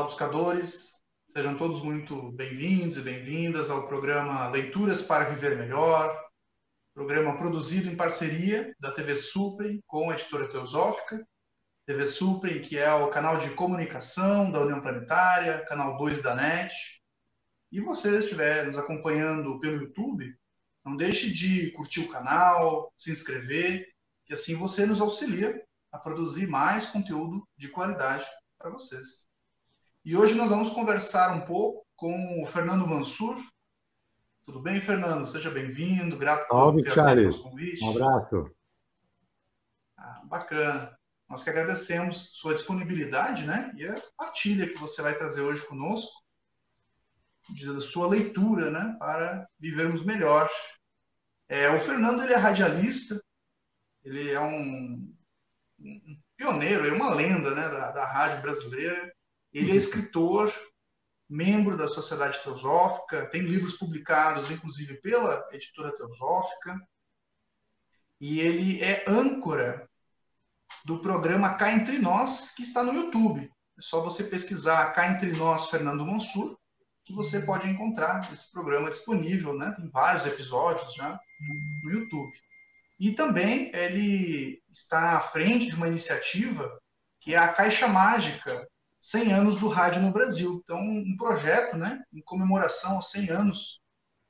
Olá, buscadores. Sejam todos muito bem-vindos e bem-vindas ao programa Leituras para Viver Melhor, programa produzido em parceria da TV Suprem com a editora Teosófica. TV Suprem, que é o canal de comunicação da União Planetária, canal 2 da NET. E você estiver nos acompanhando pelo YouTube, não deixe de curtir o canal, se inscrever, que assim você nos auxilia a produzir mais conteúdo de qualidade para vocês. E hoje nós vamos conversar um pouco com o Fernando Mansur. Tudo bem, Fernando? Seja bem-vindo. Grato por ter Charles. convite. Um abraço. Ah, bacana. Nós que agradecemos sua disponibilidade né? e a partilha que você vai trazer hoje conosco, da sua leitura, né? para vivermos melhor. É, o Fernando ele é radialista, ele é um, um pioneiro, é uma lenda né? da, da rádio brasileira ele é escritor, membro da Sociedade Teosófica, tem livros publicados, inclusive, pela editora Teosófica, e ele é âncora do programa Cá Entre Nós, que está no YouTube. É só você pesquisar Cá Entre Nós Fernando Mansur, que você pode encontrar esse programa disponível, né? Tem vários episódios já no YouTube. E também ele está à frente de uma iniciativa que é a Caixa Mágica, 100 anos do rádio no Brasil. Então, um projeto né, em comemoração aos 100 anos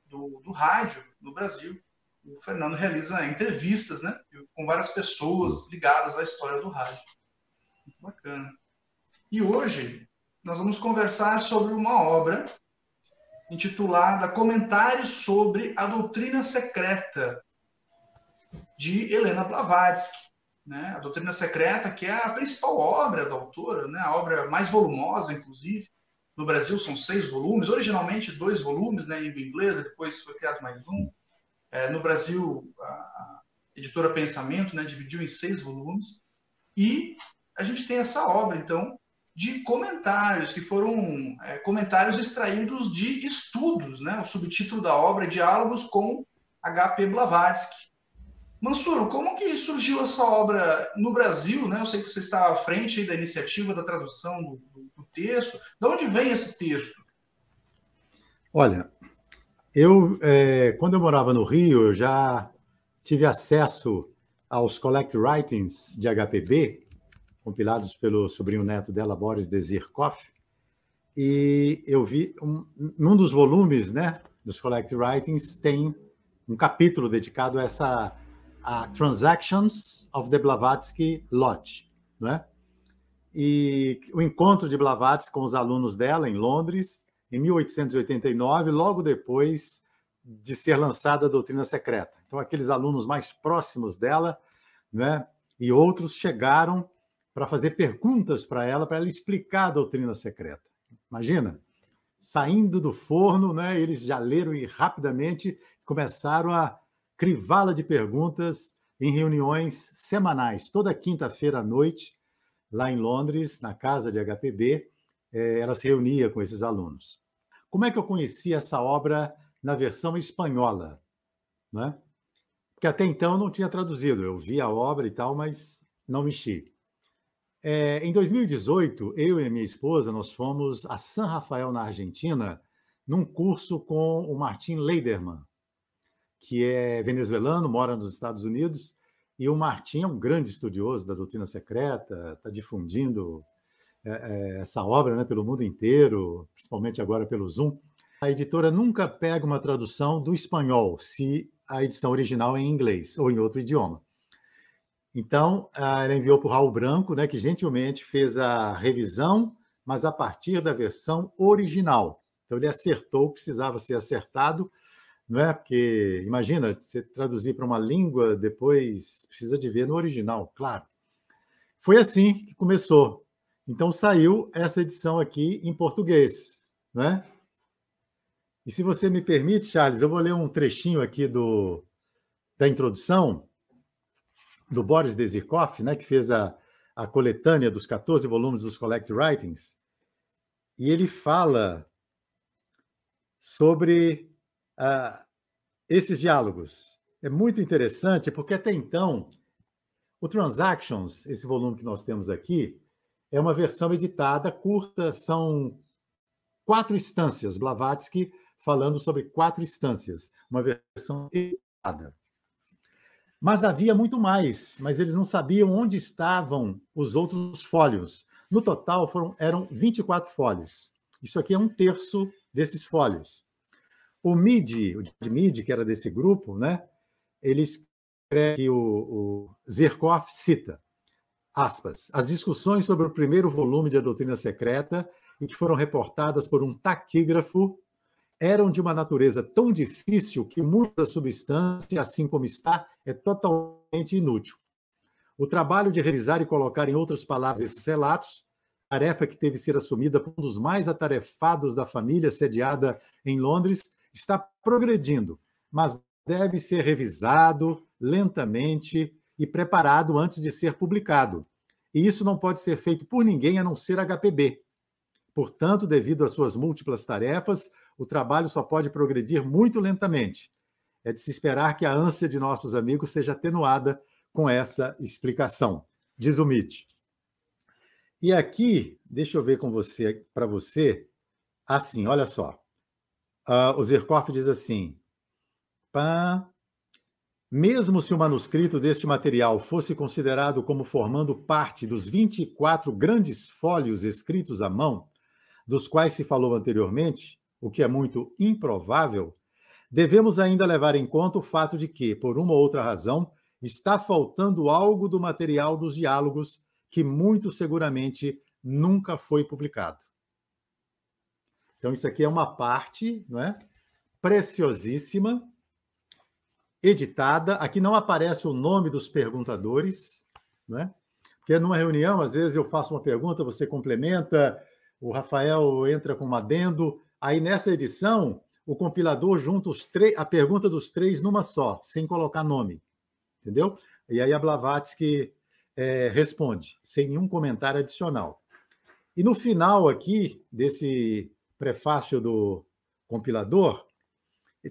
do, do rádio no Brasil. O Fernando realiza entrevistas né, com várias pessoas ligadas à história do rádio. Muito bacana. E hoje nós vamos conversar sobre uma obra intitulada Comentários sobre a Doutrina Secreta, de Helena Blavatsky né? A Doutrina Secreta, que é a principal obra da autora, né? a obra mais volumosa, inclusive. No Brasil são seis volumes, originalmente dois volumes, né, em língua inglesa, depois foi criado mais um. É, no Brasil, a editora Pensamento né, dividiu em seis volumes. E a gente tem essa obra, então, de comentários, que foram é, comentários extraídos de estudos. Né? O subtítulo da obra é Diálogos com H.P. Blavatsky, Mansur, como que surgiu essa obra no Brasil? Né? Eu sei que você está à frente da iniciativa da tradução do, do texto. De onde vem esse texto? Olha, eu, é, quando eu morava no Rio, eu já tive acesso aos Collect Writings de HPB, compilados pelo sobrinho neto dela, Boris Desirkoff, e eu vi, um, num dos volumes né, dos Collect Writings, tem um capítulo dedicado a essa a Transactions of the Blavatsky Lot, né? E o encontro de Blavatsky com os alunos dela em Londres, em 1889, logo depois de ser lançada a doutrina secreta. Então, aqueles alunos mais próximos dela, né, e outros chegaram para fazer perguntas para ela, para ela explicar a doutrina secreta. Imagina, saindo do forno, né, eles já leram e rapidamente começaram a crivala de perguntas em reuniões semanais, toda quinta-feira à noite, lá em Londres, na casa de HPB, eh, ela se reunia com esses alunos. Como é que eu conheci essa obra na versão espanhola? Né? Porque até então não tinha traduzido, eu vi a obra e tal, mas não mexi. É, em 2018, eu e minha esposa, nós fomos a San Rafael, na Argentina, num curso com o Martin Leiderman, que é venezuelano, mora nos Estados Unidos, e o Martim é um grande estudioso da doutrina secreta, está difundindo é, é, essa obra né, pelo mundo inteiro, principalmente agora pelo Zoom. A editora nunca pega uma tradução do espanhol, se a edição original é em inglês ou em outro idioma. Então, ela enviou para o Raul Branco, né, que gentilmente fez a revisão, mas a partir da versão original. Então, ele acertou, precisava ser acertado, não é? Porque, imagina, você traduzir para uma língua, depois precisa de ver no original, claro. Foi assim que começou. Então saiu essa edição aqui em português, né? E se você me permite, Charles, eu vou ler um trechinho aqui do, da introdução do Boris Desirkoff, né, que fez a, a coletânea dos 14 volumes dos Collect Writings, e ele fala sobre uh, esses diálogos. É muito interessante, porque até então, o Transactions, esse volume que nós temos aqui, é uma versão editada, curta, são quatro instâncias. Blavatsky falando sobre quatro instâncias, uma versão editada. Mas havia muito mais, mas eles não sabiam onde estavam os outros fólios. No total, foram, eram 24 fólios. Isso aqui é um terço desses fólios. O MIDI, o MIDI, que era desse grupo, né, ele escreve, o, o Zirkov cita, aspas, as discussões sobre o primeiro volume de A Doutrina Secreta e que foram reportadas por um taquígrafo eram de uma natureza tão difícil que muita substância, assim como está, é totalmente inútil. O trabalho de revisar e colocar em outras palavras esses relatos, tarefa que teve ser assumida por um dos mais atarefados da família sediada em Londres, está progredindo, mas deve ser revisado lentamente e preparado antes de ser publicado. E isso não pode ser feito por ninguém a não ser HPB. Portanto, devido às suas múltiplas tarefas, o trabalho só pode progredir muito lentamente. É de se esperar que a ânsia de nossos amigos seja atenuada com essa explicação, diz o Mitch. E aqui, deixa eu ver com você, para você, assim, olha só. Uh, o Zirkov diz assim: pá, mesmo se o manuscrito deste material fosse considerado como formando parte dos 24 grandes fólios escritos à mão, dos quais se falou anteriormente, o que é muito improvável, devemos ainda levar em conta o fato de que, por uma ou outra razão, está faltando algo do material dos diálogos que muito seguramente nunca foi publicado. Então, isso aqui é uma parte não é? preciosíssima, editada. Aqui não aparece o nome dos perguntadores, não é? porque numa reunião, às vezes eu faço uma pergunta, você complementa, o Rafael entra com um adendo, Aí nessa edição, o compilador junta os a pergunta dos três numa só, sem colocar nome. Entendeu? E aí a Blavatsky é, responde, sem nenhum comentário adicional. E no final aqui desse prefácio do compilador,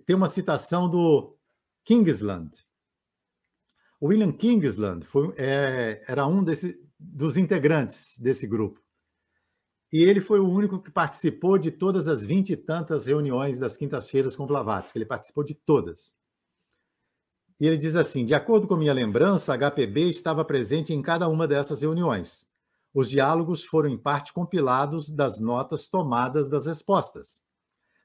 tem uma citação do Kingsland. William Kingsland foi, é, era um desse, dos integrantes desse grupo. E ele foi o único que participou de todas as vinte e tantas reuniões das quintas-feiras com Blavatsky. Ele participou de todas. E ele diz assim: de acordo com minha lembrança, a HPB estava presente em cada uma dessas reuniões. Os diálogos foram em parte compilados das notas tomadas das respostas.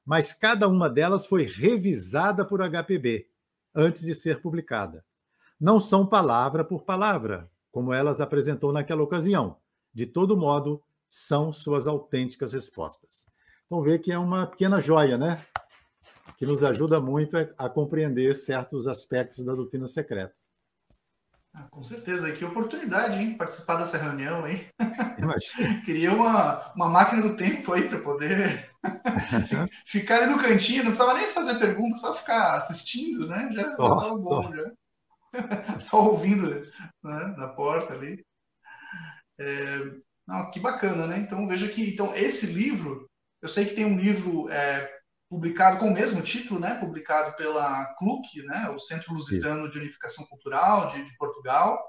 Mas cada uma delas foi revisada por HPB antes de ser publicada. Não são palavra por palavra, como elas apresentou naquela ocasião. De todo modo, são suas autênticas respostas. Então, vê que é uma pequena joia, né? Que nos ajuda muito a compreender certos aspectos da doutrina secreta. Ah, com certeza, que oportunidade, hein? Participar dessa reunião, hein? Queria uma, uma máquina do tempo aí para poder ficar ali no cantinho, não precisava nem fazer pergunta, só ficar assistindo, né? Já estava bom, só. já. só ouvindo né? na porta ali. É, não, que bacana, né? Então veja que então esse livro, eu sei que tem um livro é, publicado com o mesmo título, né? Publicado pela CLUC, né? O Centro Lusitano de Unificação Cultural de, de, Portugal,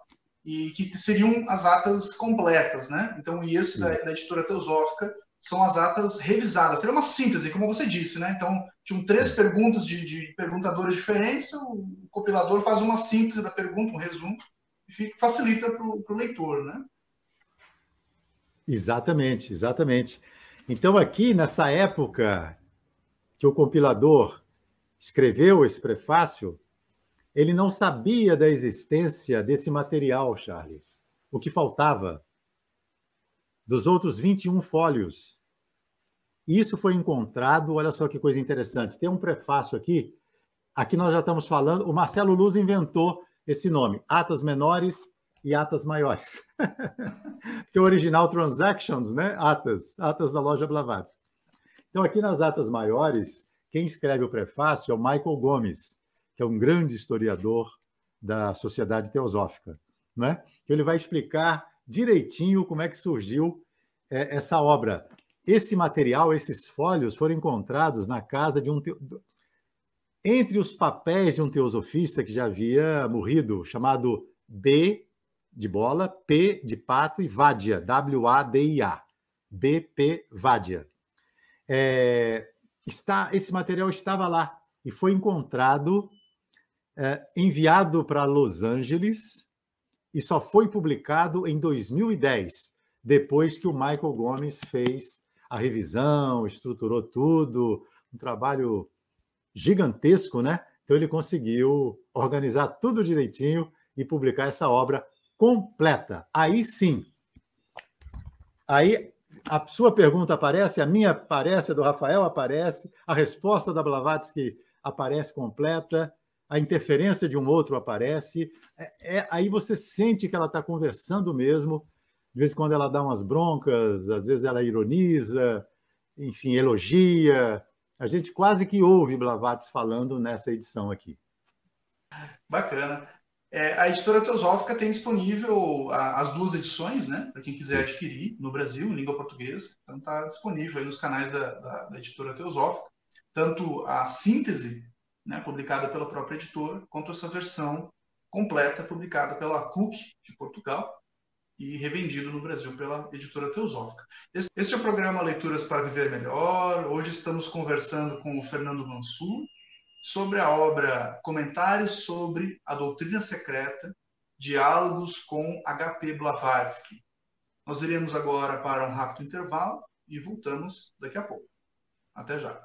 e que seriam as atas completas, né? Então e esse da, da, editora Teosófica são as atas revisadas. Seria uma síntese, como você disse, né? Então tinham três perguntas de, de perguntadores diferentes, o compilador faz uma síntese da pergunta, um resumo, e facilita para o leitor, né? Exatamente, exatamente. Então, aqui, nessa época que o compilador escreveu esse prefácio, ele não sabia da existência desse material, Charles. O que faltava dos outros 21 fólios. Isso foi encontrado, olha só que coisa interessante. Tem um prefácio aqui, aqui nós já estamos falando, o Marcelo Luz inventou esse nome, Atas Menores e atas maiores. Porque o original Transactions, né? Atas, atas da loja Blavatsky. Então, aqui nas atas maiores, quem escreve o prefácio é o Michael Gomes, que é um grande historiador da Sociedade Teosófica, né? Que ele vai explicar direitinho como é que surgiu é, essa obra. Esse material, esses fólios, foram encontrados na casa de um entre os papéis de um teosofista que já havia morrido, chamado B de bola, P de pato e Vadia, W-A-D-I-A. BP Vadia. É, está, esse material estava lá e foi encontrado, é, enviado para Los Angeles e só foi publicado em 2010, depois que o Michael Gomes fez a revisão, estruturou tudo, um trabalho gigantesco, né? Então ele conseguiu organizar tudo direitinho e publicar essa obra completa. Aí sim. Aí a sua pergunta aparece, a minha aparece, a do Rafael aparece, a resposta da Blavatsky aparece completa, a interferência de um outro aparece. É, é aí você sente que ela está conversando mesmo. De vez em quando ela dá umas broncas, às vezes ela ironiza, enfim, elogia. A gente quase que ouve Blavatsky falando nessa edição aqui. Bacana. É, a editora Teosófica tem disponível a, as duas edições, né? Para quem quiser adquirir no Brasil, em língua portuguesa. Então está disponível aí nos canais da, da, da, editora Teosófica. Tanto a síntese, né, publicada pela própria editora, quanto essa versão completa, publicada pela CUC de Portugal e revendido no Brasil pela editora Teosófica. Esse é o programa Leituras para Viver Melhor. Hoje estamos conversando com o Fernando Mansur, sobre a obra Comentários sobre a Doutrina Secreta, Diálogos com H.P. Blavatsky. Nós iremos agora para um rápido intervalo e voltamos daqui a pouco. Até já.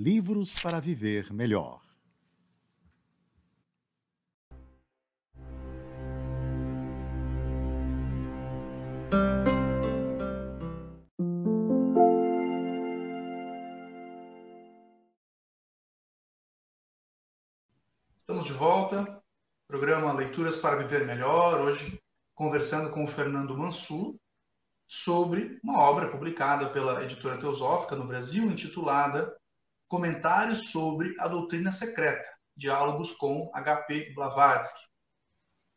Livros para Viver Melhor. Estamos de volta. Programa Leituras para Viver Melhor. Hoje conversando com o Fernando Mansur sobre uma obra publicada pela editora Teosófica no Brasil, intitulada Comentários sobre a doutrina secreta, diálogos com H.P. Blavatsky.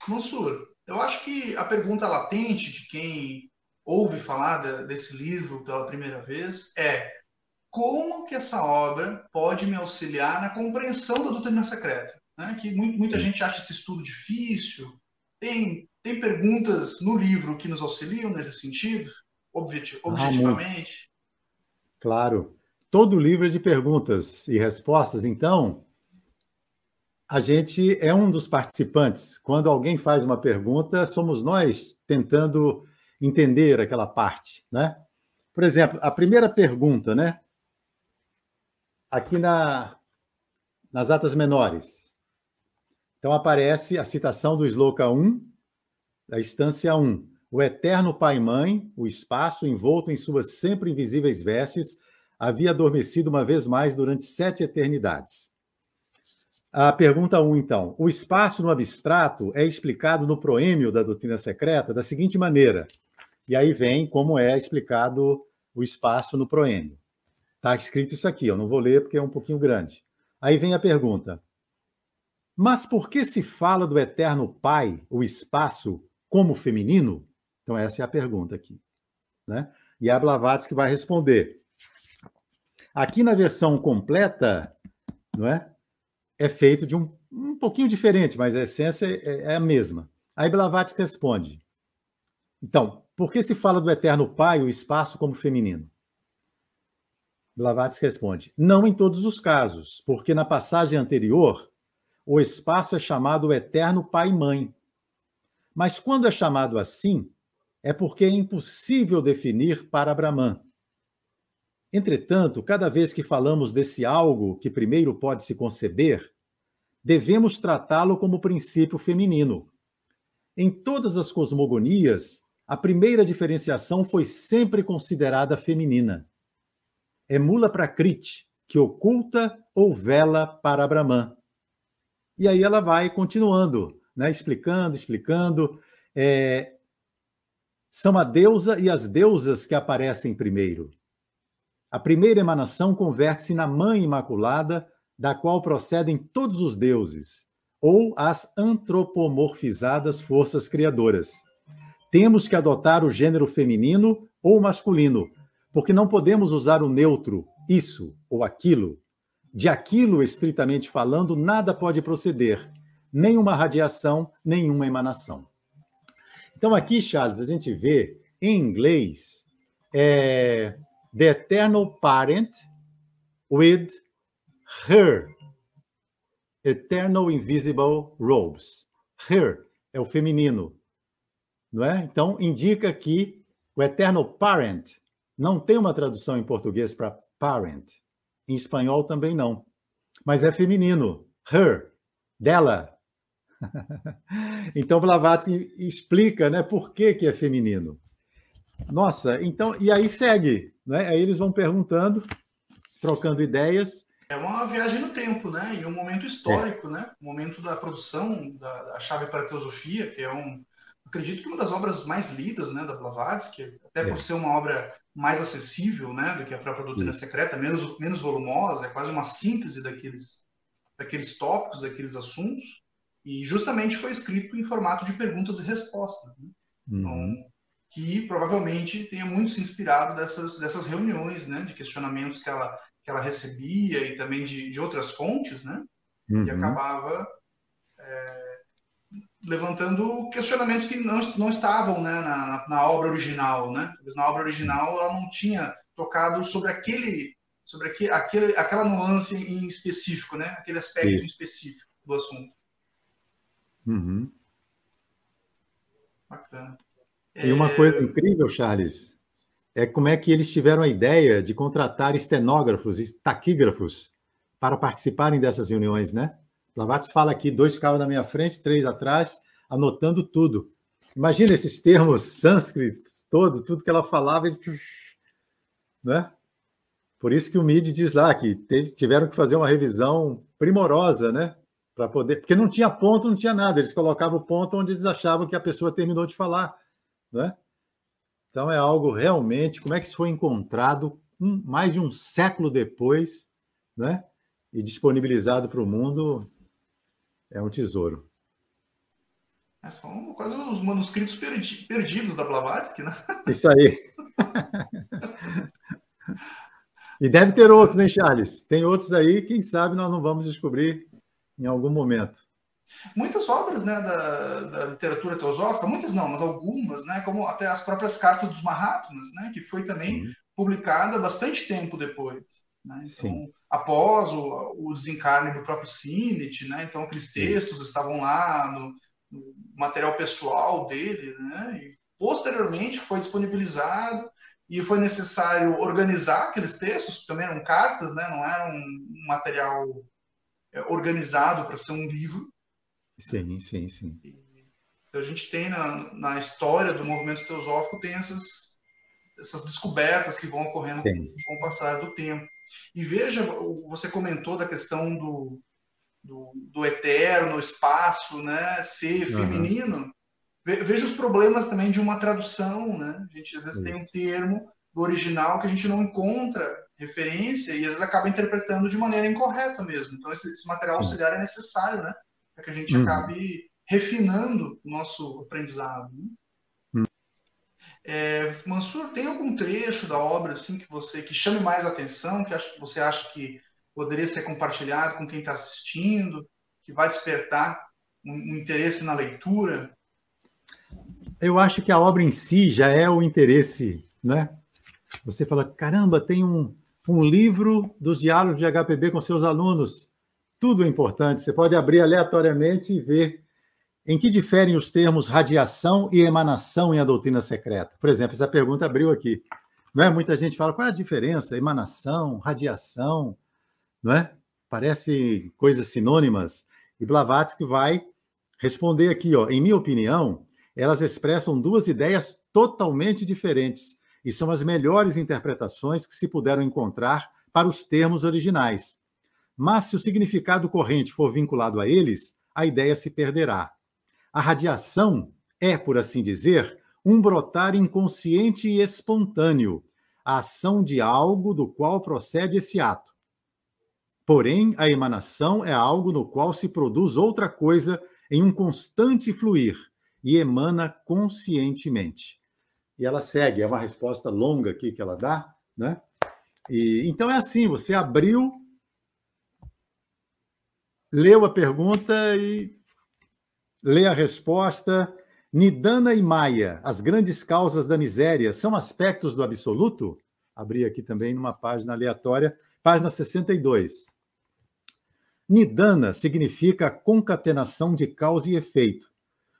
Mansur, eu acho que a pergunta latente de quem ouve falar desse livro pela primeira vez é como que essa obra pode me auxiliar na compreensão da doutrina secreta? Né? Que muita gente acha esse estudo difícil. Tem, tem perguntas no livro que nos auxiliam nesse sentido, objetivamente? Ah, claro todo livro é de perguntas e respostas, então a gente é um dos participantes. Quando alguém faz uma pergunta, somos nós tentando entender aquela parte, né? Por exemplo, a primeira pergunta, né? Aqui na, nas atas menores. Então aparece a citação do Sloka 1, da instância 1. O eterno Pai e Mãe, o espaço envolto em suas sempre invisíveis vestes, havia adormecido uma vez mais durante sete eternidades. A pergunta 1, um, então. O espaço no abstrato é explicado no proêmio da doutrina secreta da seguinte maneira. E aí vem como é explicado o espaço no proêmio. Está escrito isso aqui, eu não vou ler porque é um pouquinho grande. Aí vem a pergunta. Mas por que se fala do eterno Pai, o espaço, como feminino? Então, essa é a pergunta aqui. Né? E a Blavatsky vai responder. Aqui na versão completa, não é? É feito de um, um pouquinho diferente, mas a essência é, é a mesma. Aí Blavatsky responde: Então, por que se fala do eterno Pai, o espaço, como feminino? Blavatsky responde: não em todos os casos, porque na passagem anterior o espaço é chamado eterno pai e mãe. Mas quando é chamado assim, é porque é impossível definir para Brahman. Entretanto, cada vez que falamos desse algo que primeiro pode se conceber, devemos tratá-lo como princípio feminino. Em todas as cosmogonias, a primeira diferenciação foi sempre considerada feminina. É Mula Prakriti, que oculta ou vela para Brahman. E aí ela vai continuando, né, explicando, explicando. É, são a deusa e as deusas que aparecem primeiro. A primeira emanação converte-se na Mãe Imaculada, da qual procedem todos os deuses, ou as antropomorfizadas forças criadoras. Temos que adotar o gênero feminino ou masculino, porque não podemos usar o neutro, isso ou aquilo. De aquilo, estritamente falando, nada pode proceder, nem uma radiação, nenhuma emanação. Então, aqui, Charles, a gente vê em inglês é, the eternal parent with her eternal invisible robes. Her é o feminino, não é? Então indica que o eternal parent não tem uma tradução em português para parent. Em espanhol também não. Mas é feminino. Her, dela, então, Blavatsky explica né, por que, que é feminino. Nossa, então, e aí segue, né? Aí eles vão perguntando, trocando ideias. É uma viagem no tempo, né? E um momento histórico, é. né? O momento da produção da, da, Chave para a Teosofia, que é um, acredito que uma das obras mais lidas, né, da Blavatsky, até é. por ser uma obra mais acessível, né, do que a própria Doutrina Secreta, menos menos volumosa, é quase uma síntese daqueles daqueles tópicos, daqueles assuntos. E justamente foi escrito em formato de perguntas e respostas. Né? Então, uhum. Que provavelmente tenha muito se inspirado dessas, dessas reuniões, né? de questionamentos que ela, que ela recebia e também de, de outras fontes, né? Uhum. e acabava é, levantando questionamentos que não, não estavam né, na, na obra original. Né? Na obra original ela não tinha tocado sobre aquele sobre aquele, aquela nuance em específico, né? aquele aspecto Isso. específico do assunto. Uhum. Bacana. E uma é... coisa incrível, Charles, é como é que eles tiveram a ideia de contratar estenógrafos e taquígrafos para participarem dessas reuniões, né? Blavatsky fala aqui, dois ficavam na minha frente, três atrás, anotando tudo. Imagina esses termos sânscritos todos, tudo que ela falava, né? Por isso que o MID diz lá que teve, tiveram que fazer uma revisão primorosa, né? para poder, porque não tinha ponto, não tinha nada. Eles colocavam o ponto onde eles achavam que a pessoa terminou de falar, né? Então é algo realmente, como é que isso foi encontrado um, mais de um século depois, né? E disponibilizado para o mundo é um tesouro. É, são quase os manuscritos perdi perdidos da Blavatsky, né? Isso aí. e deve ter outros, hein, Charles? Tem outros aí, quem sabe nós não vamos descobrir em algum momento. Muitas obras né, da, da, literatura teosófica, muitas não, mas algumas, né, como até as próprias cartas dos Mahatmas, né, que foi também Sim. publicada bastante tempo depois. Né? Então, após o, o, desencarne do próprio Sinit, né, então aqueles textos Sim. estavam lá no, no, material pessoal dele, né, e posteriormente foi disponibilizado e foi necessário organizar aqueles textos, também eram cartas, né, não era um material é, organizado para ser um livro. Sim, sim, sim. Então, a gente tem na, na história do movimento teosófico tem essas, essas descobertas que vão ocorrendo com, com, o passar do tempo. E veja, você comentou da questão do, do, do eterno, espaço, né, ser uhum. feminino. Veja os problemas também de uma tradução, né? A gente às vezes Isso. tem um termo do original que a gente não encontra referência e às vezes acaba interpretando de maneira incorreta mesmo. Então esse, esse material Sim. auxiliar é necessário, né? Para que a gente uhum. acabe refinando o nosso aprendizado. Né? Uhum. É, Mansur, tem algum trecho da obra assim que você que chame mais atenção, que você acha que poderia ser compartilhado com quem está assistindo, que vai despertar um, um interesse na leitura? Eu acho que a obra em si já é o interesse, né? Você fala, caramba, tem um, um livro dos diálogos de HPB com seus alunos. Tudo é importante. Você pode abrir aleatoriamente e ver em que diferem os termos radiação e emanação em a doutrina secreta. Por exemplo, essa pergunta abriu aqui. Não é? Muita gente fala qual é a diferença? Emanação, radiação, não é? Parece coisas sinônimas. E Blavatsky vai responder aqui, ó. Em minha opinião, elas expressam duas ideias totalmente diferentes e são as melhores interpretações que se puderam encontrar para os termos originais. Mas se o significado corrente for vinculado a eles, a ideia se perderá. A radiação é, por assim dizer, um brotar inconsciente e espontâneo, a ação de algo do qual procede esse ato. Porém, a emanação é algo no qual se produz outra coisa em um constante fluir e emana conscientemente. E ela segue, é uma resposta longa aqui que ela dá, né? E, então é assim, você abriu, leu a pergunta e lê a resposta. Nidana e Maya, as grandes causas da miséria, são aspectos do absoluto? Abri aqui também numa página aleatória, página 62. Nidana significa concatenação de causa e efeito.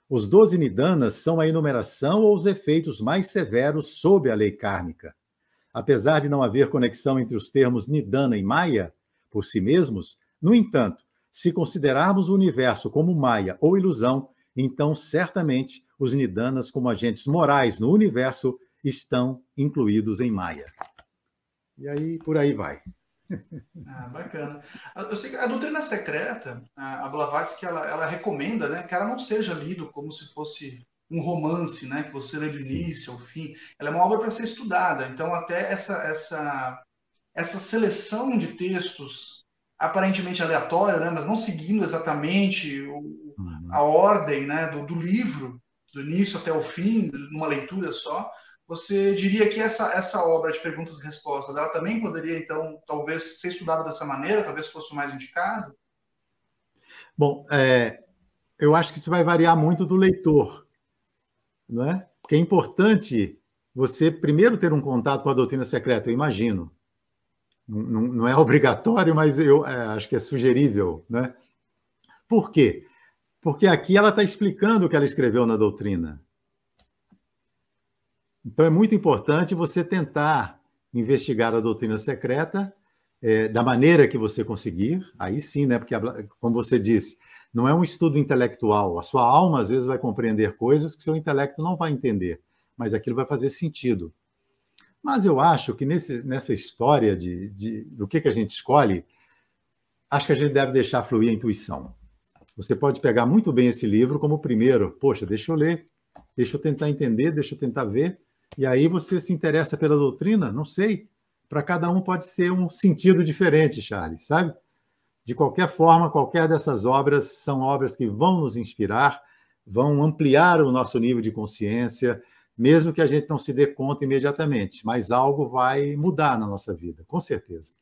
Os doze Nidanas são a enumeração ou os efeitos mais severos sob a lei kármica. Apesar de não haver conexão entre os termos Nidana e Maya, por si mesmos, no entanto, se considerarmos o universo como Maya ou ilusão, então certamente os Nidanas, como agentes morais no universo, estão incluídos em Maya. E aí, por aí vai. Ah, bacana. Eu sei que a doutrina secreta, a Blavatsky, ela, ela recomenda né, que ela não seja lido como se fosse um romance, né, que você lê do início ao fim. Ela é uma obra para ser estudada. Então, até essa, essa, essa seleção de textos aparentemente aleatória, né, mas não seguindo exatamente o, uhum. a ordem né, do, do livro, do início até o fim, numa leitura só, você diria que essa, essa obra de perguntas e respostas, ela também poderia, então, talvez ser estudada dessa maneira, talvez fosse o mais indicado? Bom, é, eu acho que isso vai variar muito do leitor, não é? Porque é importante você primeiro ter um contato com a doutrina secreta, eu imagino. Não, não é obrigatório, mas eu é, acho que é sugerível, né? Por quê? Porque aqui ela está explicando o que ela escreveu na doutrina. Então é muito importante você tentar investigar a doutrina secreta é, da maneira que você conseguir. Aí sim, né? Porque, como você disse, não é um estudo intelectual. A sua alma às vezes vai compreender coisas que seu intelecto não vai entender, mas aquilo vai fazer sentido. Mas eu acho que nesse, nessa história de, de, do que, que a gente escolhe, acho que a gente deve deixar fluir a intuição. Você pode pegar muito bem esse livro como primeiro, poxa, deixa eu ler, deixa eu tentar entender, deixa eu tentar ver, e aí você se interessa pela doutrina? Não sei. Para cada um pode ser um sentido diferente, Charles, sabe? De qualquer forma, qualquer dessas obras são obras que vão nos inspirar, vão ampliar o nosso nível de consciência, mesmo que a gente não se dê conta imediatamente, mas algo vai mudar na nossa vida, com certeza.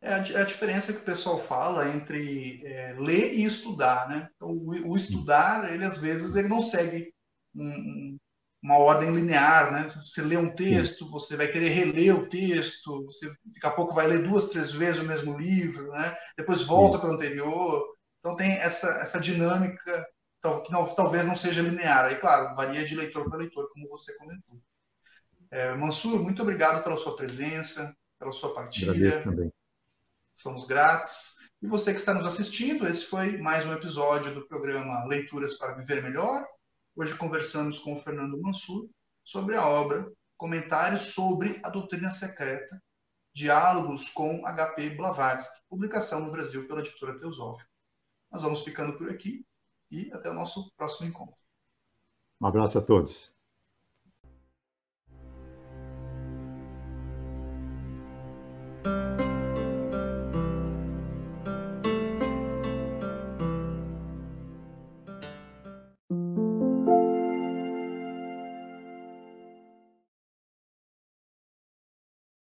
É a, a diferença que o pessoal fala entre é, ler e estudar, né? Então, o, o estudar, ele às vezes ele não segue um, uma ordem linear, né? Você lê um texto, Sim. você vai querer reler o texto, você daqui a pouco vai ler duas, três vezes o mesmo livro, né? Depois volta para o anterior. Então tem essa, essa dinâmica que não, talvez não seja linear. Aí, claro, varia de leitor para leitor, como você comentou. É, Mansur, muito obrigado pela sua presença, pela sua partilha. Agradeço também. Somos gratos. E você que está nos assistindo, esse foi mais um episódio do programa Leituras para Viver Melhor. Hoje conversamos com o Fernando Mansur sobre a obra Comentários sobre a Doutrina Secreta, Diálogos com H.P. Blavatsky, publicação no Brasil pela editora Teosófica. Nós vamos ficando por aqui e até o nosso próximo encontro. Um abraço a todos.